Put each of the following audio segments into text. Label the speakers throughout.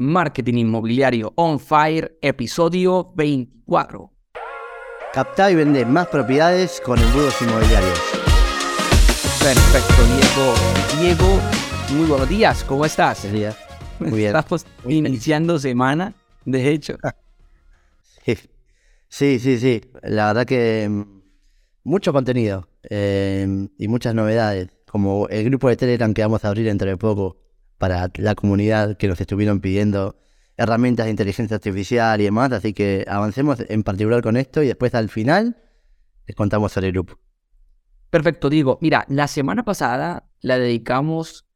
Speaker 1: Marketing Inmobiliario On Fire, episodio 24.
Speaker 2: Captar y vender más propiedades con embudos inmobiliarios.
Speaker 1: Perfecto, Diego. Diego, muy buenos días, ¿cómo estás?
Speaker 2: Buenos días. Muy bien.
Speaker 1: Estamos iniciando semana, de hecho.
Speaker 2: Sí, sí, sí. La verdad que mm, mucho contenido eh, y muchas novedades. Como el grupo de Telegram que vamos a abrir dentro de poco para la comunidad que nos estuvieron pidiendo herramientas de inteligencia artificial y demás. Así que avancemos en particular con esto y después al final les contamos sobre el grupo.
Speaker 1: Perfecto, Diego. Mira, la semana pasada la dedicamos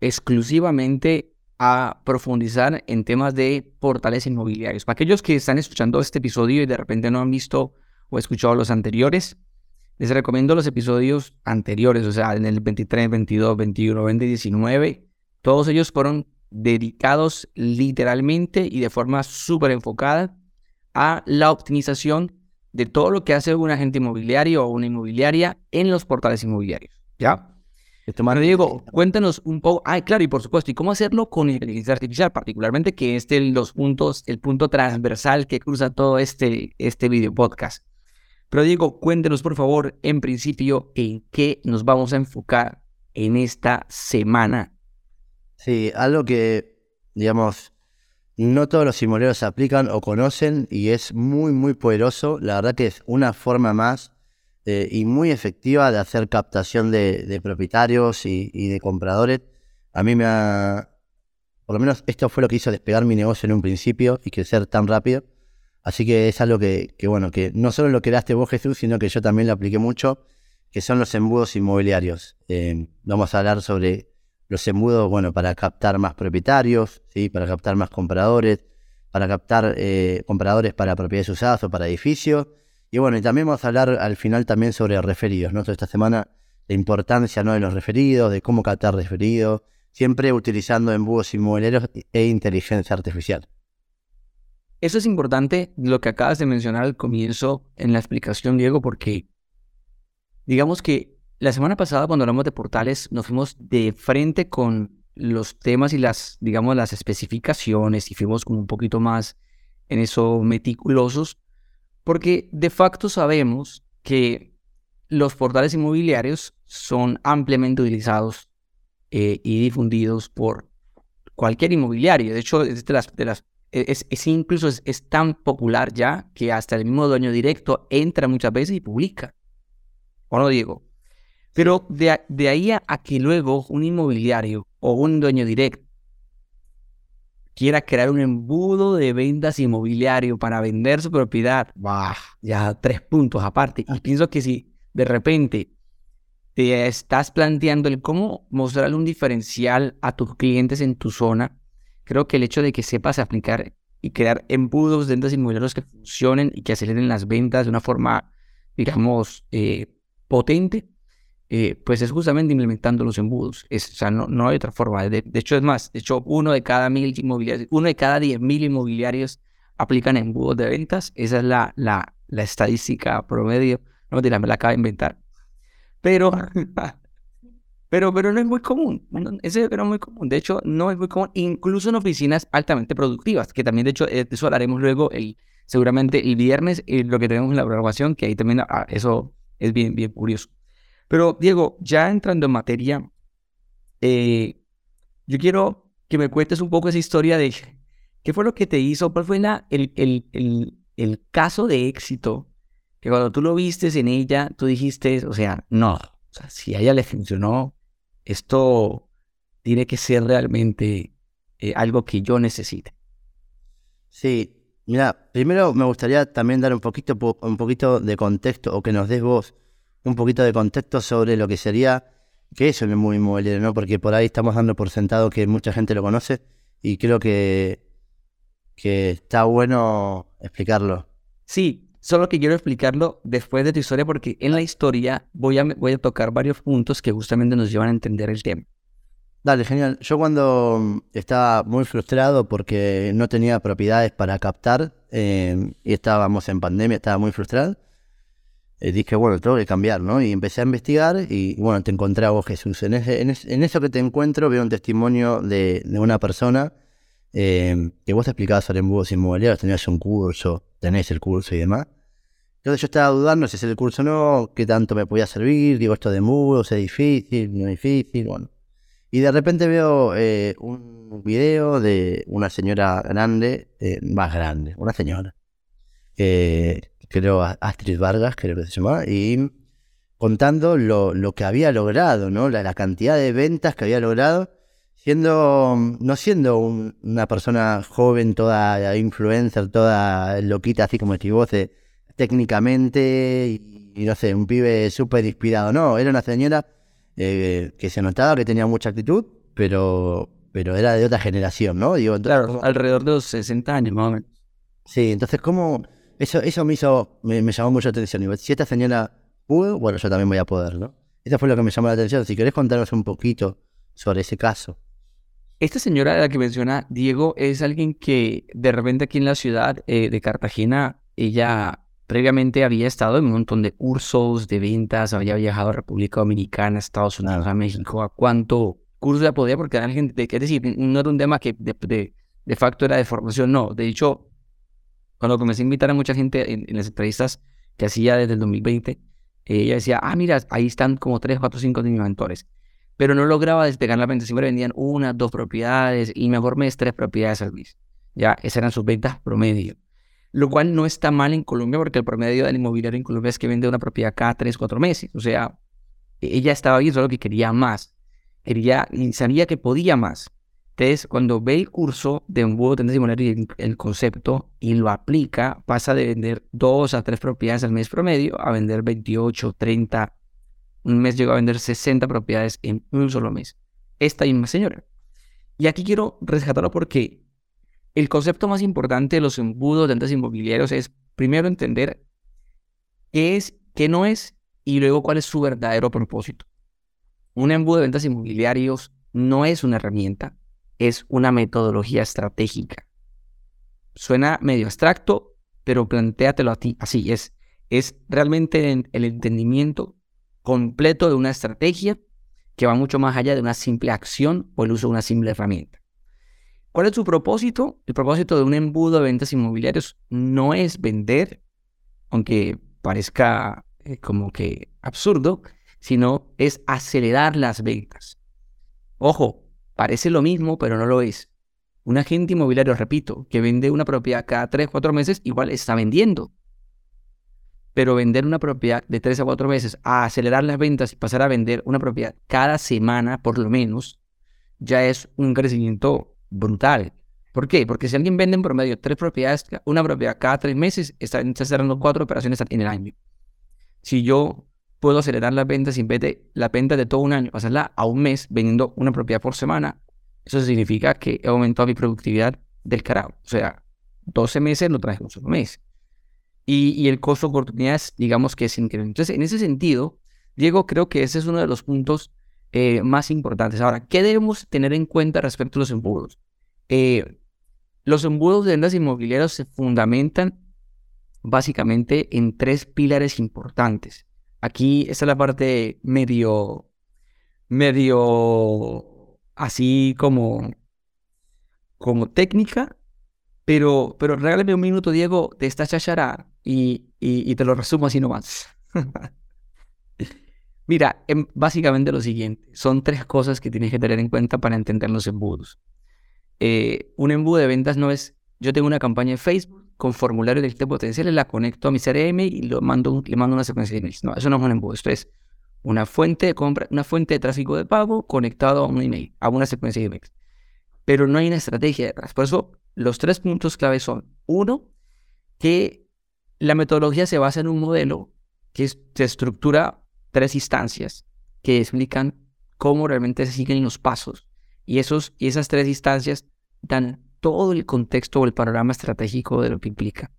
Speaker 1: exclusivamente a profundizar en temas de portales inmobiliarios. Para aquellos que están escuchando este episodio y de repente no han visto o escuchado los anteriores, les recomiendo los episodios anteriores, o sea, en el 23, 22, 21, 20, 19. Todos ellos fueron dedicados literalmente y de forma súper enfocada a la optimización de todo lo que hace un agente inmobiliario o una inmobiliaria en los portales inmobiliarios. ¿Ya? Bueno, Diego, cuéntanos un poco. Ah, claro, y por supuesto, ¿y cómo hacerlo con inteligencia artificial? Particularmente que este los puntos, el punto transversal que cruza todo este, este video podcast. Pero Diego, cuéntenos por favor, en principio, en qué nos vamos a enfocar en esta semana.
Speaker 2: Sí, algo que, digamos, no todos los inmobiliarios aplican o conocen y es muy, muy poderoso. La verdad que es una forma más eh, y muy efectiva de hacer captación de, propietarios y, de compradores. A mí me ha, por lo menos esto fue lo que hizo despegar mi negocio en un principio y crecer tan rápido. Así que es algo que, bueno, que no solo lo creaste vos Jesús, sino que yo también lo apliqué mucho, que son los embudos inmobiliarios. Eh, vamos a hablar sobre los embudos, bueno, para captar más propietarios, ¿sí? para captar más compradores, para captar eh, compradores para propiedades usadas o para edificios y bueno, y también vamos a hablar al final también sobre referidos, ¿no? esta semana la importancia ¿no? de los referidos, de cómo captar referidos, siempre utilizando embudos inmobiliarios e inteligencia artificial.
Speaker 1: Eso es importante, lo que acabas de mencionar al comienzo en la explicación, Diego, porque digamos que la semana pasada cuando hablamos de portales nos fuimos de frente con los temas y las, digamos, las especificaciones y fuimos como un poquito más en eso meticulosos porque de facto sabemos que los portales inmobiliarios son ampliamente utilizados eh, y difundidos por cualquier inmobiliario. De hecho, es, es, incluso es, tan popular ya que hasta el mismo dueño directo entra muchas veces y publica. ¿O no, Diego? Pero de, de ahí a, a, que luego un inmobiliario o un dueño directo quiera crear un embudo de ventas inmobiliario para vender su propiedad, bah, ya tres puntos aparte. Y pienso que si de repente te estás planteando el cómo mostrarle un diferencial a tus clientes en tu zona, creo que el hecho de que sepas aplicar y crear embudos de ventas inmobiliarios que funcionen y que aceleren las ventas de una forma, digamos, eh, potente, eh, pues es justamente implementando los embudos. O sea, no, no hay otra forma. De, hecho, es más, de hecho, uno de cada mil inmobiliarios, uno de cada diez mil inmobiliarios aplican embudos de ventas. Esa es la, la, la estadística promedio. No me me la acabo de inventar. Pero, pero, pero no es muy común. ese pero es muy común. De hecho, no es muy común, incluso en oficinas altamente productivas, que también, de hecho, de eso hablaremos luego el, seguramente el viernes, y lo que tenemos en la programación, que ahí también ah, eso es bien, bien curioso. Pero Diego, ya entrando en materia, eh, yo quiero que me cuentes un poco esa historia de qué fue lo que te hizo, cuál fue el, el, el, caso de éxito que cuando tú lo vistes en ella, tú dijiste, o sea, no, si a ella le funcionó, esto tiene que ser realmente eh, algo que yo necesite.
Speaker 2: Sí, mira, primero me gustaría también dar un poquito, un poquito de contexto o que nos des vos un poquito de contexto sobre lo que sería, qué es el embudo inmobiliario, ¿no? Porque por ahí estamos dando por sentado que mucha gente lo conoce y creo que, que está bueno explicarlo.
Speaker 1: Sí, solo que quiero explicarlo después de tu historia porque en la historia voy a, voy a tocar varios puntos que justamente nos llevan a entender el tema.
Speaker 2: Dale, genial. Yo cuando estaba muy frustrado porque no tenía propiedades para captar eh, y estábamos en pandemia, estaba muy frustrado. Eh, dije, bueno, tengo que cambiar, ¿no? Y empecé a investigar y, bueno, te encontré a vos, Jesús. En, en, eso que te encuentro veo un testimonio de, una persona eh, que vos te explicabas sobre embudos inmobiliarios, tenías un curso, tenés el curso y demás. Entonces yo estaba dudando si hacer el curso o no, qué tanto me podía servir, digo, esto de embudos es difícil, no es difícil, bueno. Y de repente veo eh, un video de una señora grande, eh, más grande, una señora, creo Astrid Vargas, creo que se llama, y contando lo, lo que había logrado, ¿no? La, la, cantidad de ventas que había logrado, siendo, no siendo una persona joven, toda influencer, toda loquita, así como vos, técnicamente, y, no sé, un pibe súper inspirado, no, era una señora eh, que se notaba que tenía mucha actitud, pero, pero era de otra generación, ¿no?
Speaker 1: Digo, claro, alrededor de los 60 años más o menos.
Speaker 2: Sí, entonces, ¿cómo...? Eso, eso me hizo, me, me llamó mucho la atención. Si esta señora pudo, bueno, yo también voy a poder, ¿no? Eso fue lo que me llamó la atención. Si querés contarnos un poquito sobre ese caso.
Speaker 1: Esta señora de la que menciona Diego es alguien que de repente aquí en la ciudad eh, de Cartagena, ella previamente había estado en un montón de cursos, de ventas, había viajado a República Dominicana, Estados Unidos, a México, a cuánto curso ya podía, porque era gente, es decir, no era un tema que de, de, facto era de formación, no. De hecho, cuando comencé a invitar a mucha gente en, las entrevistas que hacía desde el 2020, ella decía, ah, mira, ahí están como 3, 4, 5 de mis mentores. Pero no lograba despegar la venta, siempre vendían una, dos propiedades y mejor mes tres propiedades al mes. Ya, esas eran sus ventas promedio. Lo cual no está mal en Colombia porque el promedio del inmobiliario en Colombia es que vende una propiedad cada 3, 4 meses. O sea, ella estaba bien, solo que quería más. Quería y sabía que podía más. Entonces, cuando ve el curso de un búho de y el concepto y lo aplica, pasa de vender dos a tres propiedades al mes promedio a vender 28, 30. Un mes llegó a vender 60 propiedades en un solo mes. Esta misma señora. Y aquí quiero rescatarlo porque el concepto más importante de los embudos de ventas inmobiliarios es primero entender qué es, qué no es y luego cuál es su verdadero propósito. Un embudo de ventas inmobiliarios no es una herramienta, es una metodología estratégica. Suena medio abstracto, pero plantéatelo a ti así. Es, es realmente el entendimiento completo de una estrategia que va mucho más allá de una simple acción o el uso de una simple herramienta. ¿Cuál es su propósito? El propósito de un embudo de ventas inmobiliarios no es vender, aunque parezca eh, como que absurdo, sino es acelerar las ventas. Ojo, Parece lo mismo, pero no lo es. Un agente inmobiliario, repito, que vende una propiedad cada 3, 4 meses, igual está vendiendo. Pero vender una propiedad de 3 a 4 meses, a acelerar las ventas y pasar a vender una propiedad cada semana, por lo menos, ya es un crecimiento brutal. ¿Por qué? Porque si alguien vende en promedio 3 propiedades, una propiedad cada 3 meses, está, cerrando 4 operaciones en el año. Si yo puedo acelerar las ventas y en vez de la venta de todo un año, pasarla a un mes vendiendo una propiedad por semana. Eso significa que he aumentado mi productividad del carajo. O sea, 12 meses lo traje un solo mes. Y, el costo de oportunidades, digamos que es increíble. Entonces, en ese sentido, Diego, creo que ese es uno de los puntos eh, más importantes. Ahora, ¿qué debemos tener en cuenta respecto a los embudos? Eh, los embudos de ventas inmobiliarias se fundamentan básicamente en tres pilares importantes. Aquí está la parte medio, medio así como, como técnica, pero, pero regálame un minuto, Diego, de esta chachara y, y, te lo resumo así nomás. Mira, em, básicamente lo siguiente, son tres cosas que tienes que tener en cuenta para entender los embudos. Eh, un embudo de ventas no es, yo tengo una campaña en Facebook, con formulario de cliente potencial, la conecto a mi CRM y lo mando, le mando una secuencia de emails. No, eso no es un embudo. Esto es una fuente de compra, una fuente de tráfico de pago conectado a un email, a una secuencia de emails. Pero no hay una estrategia detrás. Por eso, los tres puntos clave son: uno, que la metodología se basa en un modelo que se estructura tres instancias que explican cómo realmente se siguen los pasos. Y, esos, y esas tres instancias dan todo el contexto o el panorama estratégico de lo que implica.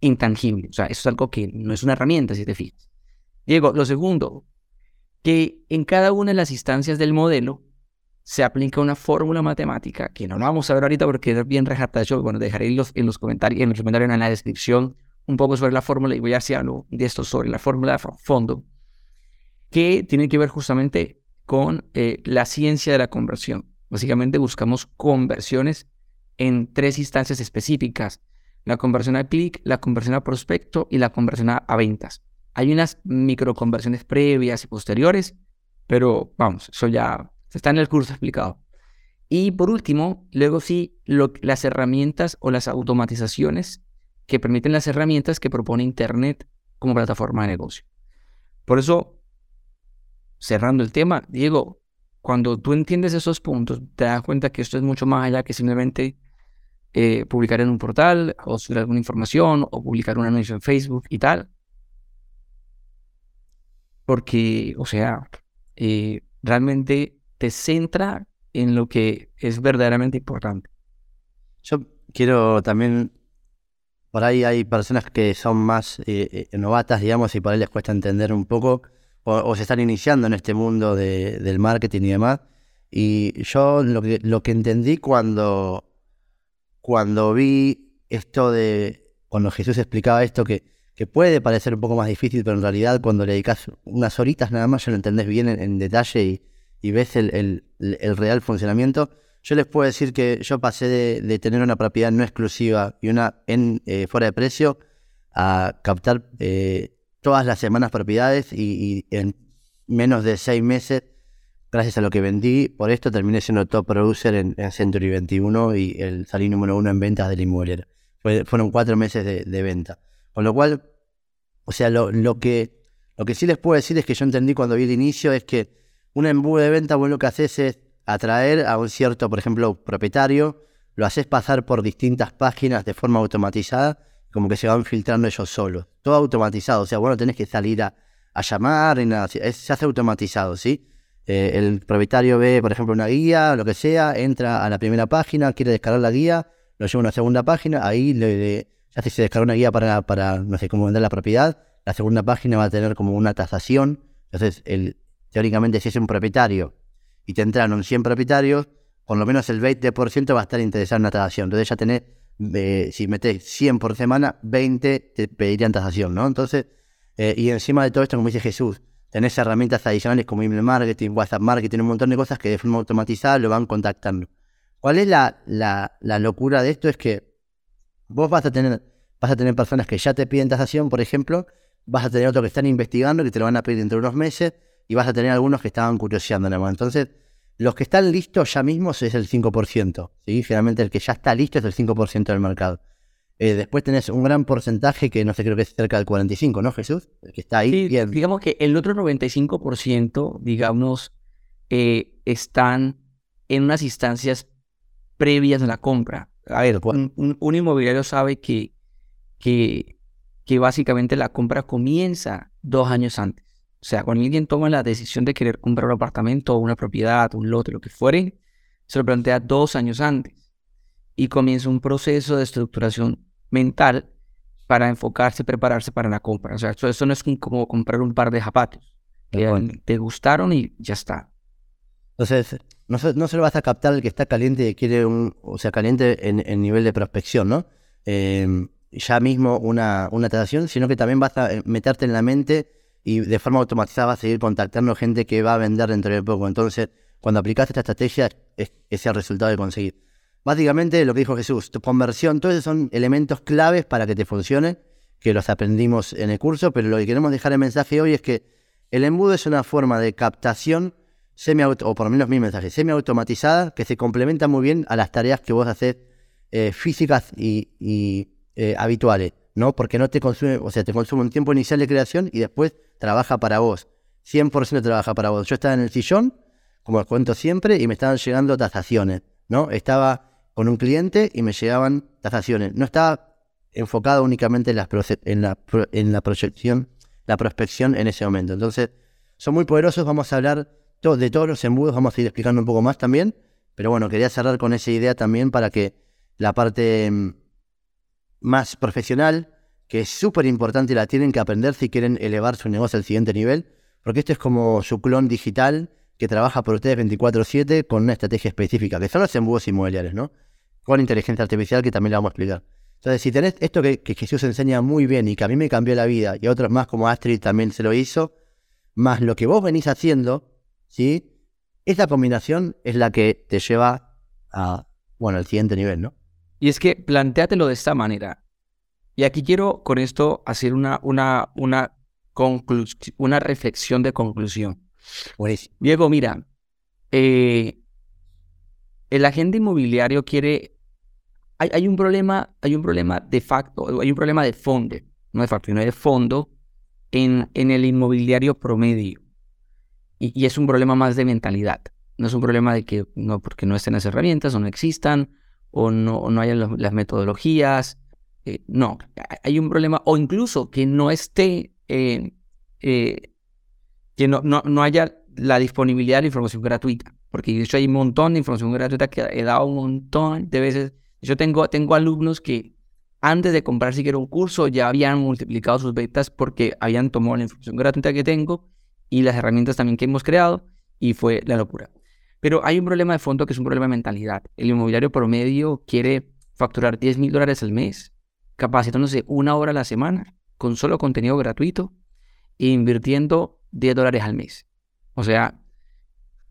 Speaker 1: Intangible. O sea, eso es algo que no es una herramienta, si te fijas. Diego, lo segundo, que en cada una de las instancias del modelo se aplica una fórmula matemática, que no lo vamos a ver ahorita porque es bien yo Bueno, dejaré en los, en los comentarios, en los comentarios en la descripción un poco sobre la fórmula y voy a hacer algo de esto sobre la fórmula de fondo, que tiene que ver justamente con eh, la ciencia de la conversión. Básicamente buscamos conversiones en tres instancias específicas. La conversión a clic, la conversión a prospecto y la conversión a, ventas. Hay unas microconversiones previas y posteriores, pero vamos, eso ya está en el curso explicado. Y por último, luego sí, las herramientas o las automatizaciones que permiten las herramientas que propone Internet como plataforma de negocio. Por eso, cerrando el tema, Diego, cuando tú entiendes esos puntos, te das cuenta que esto es mucho más allá que simplemente eh, publicar en un portal o subir alguna información o publicar un anuncio en Facebook y tal. Porque, o sea, eh, realmente te centra en lo que es verdaderamente importante.
Speaker 2: Yo quiero también, por ahí hay personas que son más eh, novatas, digamos, y por ahí les cuesta entender un poco, o, se están iniciando en este mundo del marketing y demás. Y yo lo que, lo que entendí cuando cuando vi esto de, cuando Jesús explicaba esto, que, que puede parecer un poco más difícil, pero en realidad cuando le dedicas unas horitas nada más ya lo entendés bien en, detalle y, ves el, real funcionamiento. Yo les puedo decir que yo pasé de, tener una propiedad no exclusiva y una en eh, fuera de precio a captar eh, todas las semanas propiedades y, y, en menos de seis meses gracias a lo que vendí, por esto terminé siendo top producer en, Century 21 y el salí número uno en ventas del inmobiliario. fueron cuatro meses de, venta. Con lo cual, o sea, lo, que, lo que sí les puedo decir es que yo entendí cuando vi el inicio es que un embudo de venta, bueno, lo que haces es atraer a un cierto, por ejemplo, propietario, lo haces pasar por distintas páginas de forma automatizada, como que se van filtrando ellos solos. Todo automatizado, o sea, bueno, tenés que salir a, llamar y nada, se hace automatizado, ¿sí? Eh, el propietario ve, por ejemplo, una guía, lo que sea, entra a la primera página, quiere descargar la guía, lo lleva a una segunda página, ahí le, ya se descarga una guía para, para, no sé, cómo vender la propiedad, la segunda página va a tener como una tasación, entonces, el, teóricamente, si es un propietario y te entraron 100 propietarios, por lo menos el 20% va a estar interesado en la tasación. Entonces ya tenés, eh, si metes 100 por semana, 20 te pedirían tasación, ¿no? Entonces, eh, y encima de todo esto, como dice Jesús, tenés herramientas adicionales como email marketing, WhatsApp marketing, un montón de cosas que de forma automatizada lo van contactando. ¿Cuál es la, la, locura de esto? Es que vos vas a tener, vas a tener personas que ya te piden tasación, por ejemplo, vas a tener otros que están investigando, que te lo van a pedir dentro de unos meses, y vas a tener algunos que estaban curioseando nada más. Entonces, los que están listos ya mismos es el 5%. ¿sí? Generalmente el que ya está listo es el 5% del mercado. Eh, después tenés un gran porcentaje que no sé, creo que es cerca del 45, ¿no, Jesús? que está ahí.
Speaker 1: Sí, digamos que el otro 95%, digamos, eh, están en unas instancias previas a la compra. A ver, un, inmobiliario sabe que, que, que básicamente la compra comienza dos años antes. O sea, cuando alguien toma la decisión de querer comprar un apartamento una propiedad, un lote, lo que fuere, se lo plantea dos años antes y comienza un proceso de estructuración mental para enfocarse, prepararse para la compra. O sea, eso, no es como comprar un par de zapatos. te gustaron y ya está.
Speaker 2: Entonces, no se, no se lo vas a captar el que está caliente y quiere un, o sea, caliente en, en nivel de prospección, ¿no? Em, ya mismo una, una tratación, sino que también vas a eh, meterte en la mente y de forma automatizada vas a seguir contactando gente que va a vender dentro de poco. Entonces, cuando aplicas esta estrategia, es, ese el resultado de conseguir. Básicamente lo que dijo Jesús, tu conversión, todos esos son elementos claves para que te funcione, que los aprendimos en el curso, pero lo que queremos dejar el mensaje hoy es que el embudo es una forma de captación semi o por lo menos mi mensaje, semi automatizada, que se complementa muy bien a las tareas que vos haces eh, físicas y, eh, habituales, ¿no? Porque no te consume, o sea, te consume un tiempo inicial de creación y después trabaja para vos. 100% trabaja para vos. Yo estaba en el sillón, como os cuento siempre, y me estaban llegando tasaciones, ¿no? Estaba con un cliente y me llegaban tasaciones. No estaba enfocado únicamente en la, en la, en la proyección, la prospección en ese momento. Entonces, son muy poderosos. Vamos a hablar de todos los embudos, vamos a ir explicando un poco más también. Pero bueno, quería cerrar con esa idea también para que la parte mm, más profesional, que es súper importante la tienen que aprender si quieren elevar su negocio al siguiente nivel, porque esto es como su clon digital que trabaja por ustedes 24/7 con una estrategia específica, que son los embudos inmobiliarios, ¿no? Con inteligencia artificial que también le vamos a explicar. Entonces, si tenés esto que, Jesús enseña muy bien y que a mí me cambió la vida y a otros más como Astrid también se lo hizo, más lo que vos venís haciendo, ¿sí? Esa combinación es la que te lleva a, bueno, al siguiente nivel, ¿no?
Speaker 1: Y es que planteatelo de esta manera. Y aquí quiero con esto hacer una, una, una, una reflexión de conclusión. Diego, mira, eh, el agente inmobiliario quiere. Hay, hay, un problema, hay un problema de facto, hay un problema de fondo, no de facto, sino de fondo en, en el inmobiliario promedio. Y, y, es un problema más de mentalidad. No es un problema de que no, porque no estén las herramientas o no existan o no, no haya las metodologías. Eh, no, hay un problema, o incluso que no esté, eh, eh, que no, no, no haya la disponibilidad de información gratuita, porque de hecho hay un montón de información gratuita que he dado un montón de veces. Yo tengo, tengo alumnos que antes de comprar siquiera un curso ya habían multiplicado sus ventas porque habían tomado la información gratuita que tengo y las herramientas también que hemos creado y fue la locura. Pero hay un problema de fondo que es un problema de mentalidad. El inmobiliario promedio quiere facturar 10 mil dólares al mes, capacitándose una hora a la semana con solo contenido gratuito e invirtiendo 10 dólares al mes. O sea,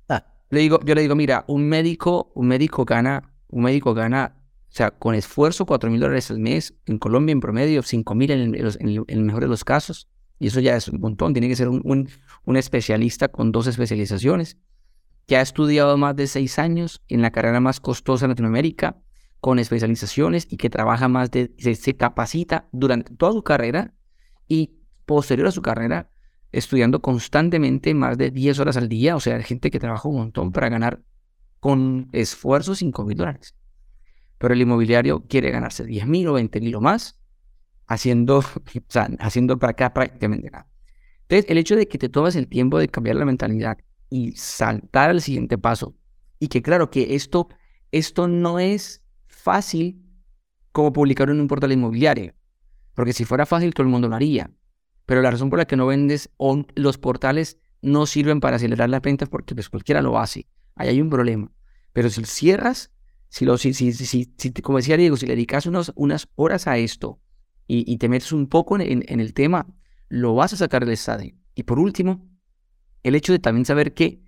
Speaker 1: ah. le digo, yo le digo, mira, un médico, un médico gana, un médico gana, o sea, con esfuerzo 4 mil dólares al mes, en Colombia en promedio 5 mil en, el mejor de los casos, y eso ya es un montón, tiene que ser un, especialista con dos especializaciones que ha estudiado más de seis años en la carrera más costosa de Latinoamérica, con especializaciones y que trabaja más de, se, capacita durante toda su carrera y posterior a su carrera, estudiando constantemente más de 10 horas al día, o sea, gente que trabaja un montón para ganar con esfuerzo 5 mil dólares. Pero el inmobiliario quiere ganarse 10 mil o 20 mil o más, haciendo, o sea, haciendo para acá prácticamente nada. Entonces, el hecho de que te tomes el tiempo de cambiar la mentalidad y saltar al siguiente paso. Y que claro que esto, esto no es fácil como publicar en un portal inmobiliario. Porque si fuera fácil todo el mundo lo haría. Pero la razón por la que no vendes o los portales no sirven para acelerar las ventas porque pues cualquiera lo hace. Ahí hay un problema. Pero si cierras, si, lo, si, si, si, como decía Diego, si le dedicas unos, unas horas a esto y, te metes un poco en, en, el tema, lo vas a sacar del estadio. Y por último, el hecho de también saber que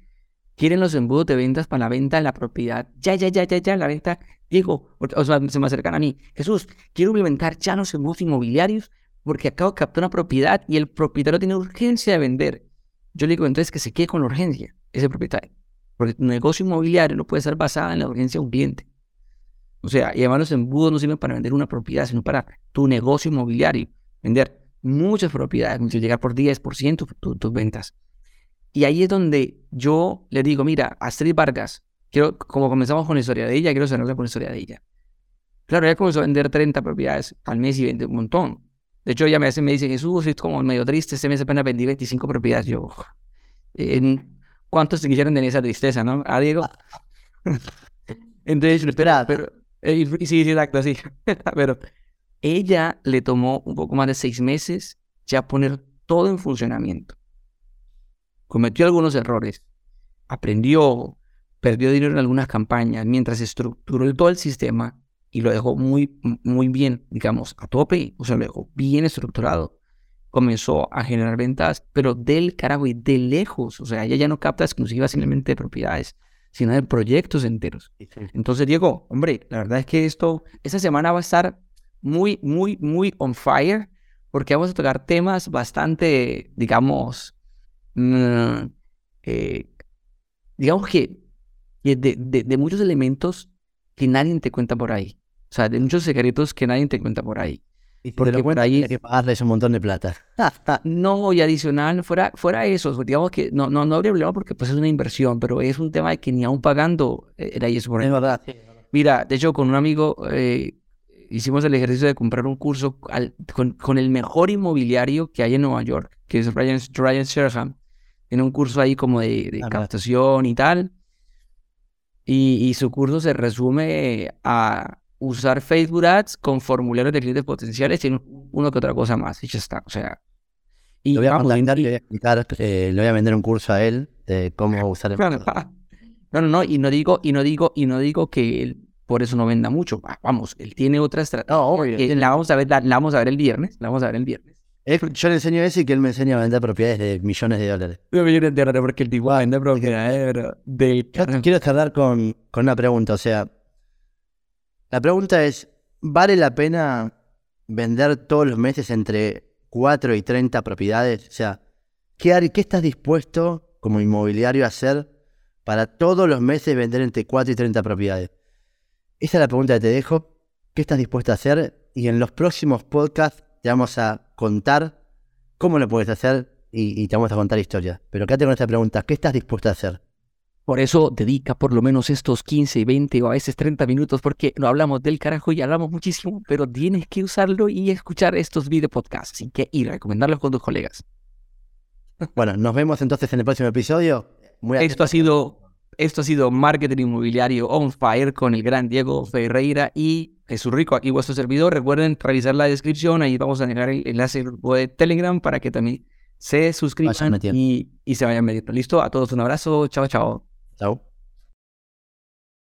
Speaker 1: quieren los embudos de ventas para la venta de la propiedad. Ya, ya, ya, ya, ya, la venta. Diego, o sea, se me acercan a mí. Jesús, quiero implementar ya los embudos inmobiliarios porque acabo de captar una propiedad y el propietario tiene urgencia de vender. Yo le digo entonces que se quede con la urgencia, ese propietario. Porque tu negocio inmobiliario no puede estar basado en la urgencia de un cliente. O sea, y además los embudos no sirven para vender una propiedad, sino para tu negocio inmobiliario. Vender muchas propiedades, llegar por 10% tus ventas. Y ahí es donde yo le digo, mira, Astrid Vargas, quiero, como comenzamos con la historia de ella, quiero cerrarla con la historia de ella. Claro, ella comenzó a vender 30 propiedades al mes y vende un montón. De hecho, ella me, hace, me dice, Jesús, es como medio triste, este mes apenas vendí 25 propiedades. Yo, ¿en ¿cuántos te quisieron tener esa tristeza, no? ¿Ah, Diego? Entonces, espera, pero, sí, sí, exacto, sí. pero ella le tomó un poco más de seis meses ya poner todo en funcionamiento cometió algunos errores, aprendió, perdió dinero en algunas campañas, mientras estructuró todo el sistema y lo dejó muy, muy bien, digamos, a tope, o sea, lo dejó bien estructurado. Comenzó a generar ventas, pero del carajo y de lejos. O sea, ella ya no capta exclusivas simplemente de propiedades, sino de proyectos enteros. Entonces, Diego, hombre, la verdad es que esto, esta semana va a estar muy, muy, muy on fire, porque vamos a tocar temas bastante, digamos, Mm, eh, digamos que de, muchos elementos que nadie te cuenta por ahí. O sea, de muchos secretos que nadie te cuenta por ahí.
Speaker 2: Y porque por ahí hay que pagarles un montón de plata.
Speaker 1: no, y adicional, fuera, fuera eso, digamos que no, no, no habría problema porque pues es una inversión, pero es un tema de que ni aún pagando era eso por ahí.
Speaker 2: Es verdad.
Speaker 1: Mira, de hecho, con un amigo eh, hicimos el ejercicio de comprar un curso con, con, el mejor inmobiliario que hay en Nueva York, que es Ryan, Ryan Sherham tiene un curso ahí como de, captación y tal. Y, su curso se resume a usar Facebook Ads con formularios de clientes potenciales y uno que otra cosa más. Y ya está. O sea.
Speaker 2: Y lo voy a y le voy a eh, le voy a vender un curso a él de cómo usar el
Speaker 1: No, no, no, y no digo, y no digo, y no digo que él por eso no venda mucho. Vamos, él tiene otra estrategia. No, la vamos a ver, la, vamos a ver el viernes, la vamos a ver el viernes.
Speaker 2: Yo le enseño eso y que él me enseña a vender propiedades de millones de dólares.
Speaker 1: De millones de dólares, porque el tipo vende propiedades
Speaker 2: de... quiero cerrar con, con una pregunta, o sea, la pregunta es, ¿vale la pena vender todos los meses entre 4 y 30 propiedades? O sea, ¿qué, estás dispuesto como inmobiliario a hacer para todos los meses vender entre 4 y 30 propiedades? Esa es la pregunta que te dejo. ¿Qué estás dispuesto a hacer? Y en los próximos podcasts te vamos a contar cómo lo puedes hacer y, te vamos a contar historias. Pero quédate con esta pregunta. ¿Qué estás dispuesto a hacer?
Speaker 1: Por eso dedica por lo menos estos 15, 20 o a veces 30 minutos porque no hablamos del carajo y hablamos muchísimo, pero tienes que usarlo y escuchar estos video podcasts que, y recomendarlos con tus colegas.
Speaker 2: Bueno, nos vemos entonces en el próximo episodio.
Speaker 1: Esto ha sido esto ha sido Marketing Inmobiliario On Fire con el gran Diego Ferreira y Jesús Rico, aquí vuestro servidor. Recuerden revisar la descripción, ahí vamos a dejar el enlace de Telegram para que también se suscriban y, y, se vayan metiendo. Listo, a todos un abrazo, chao, chao.
Speaker 2: Chao.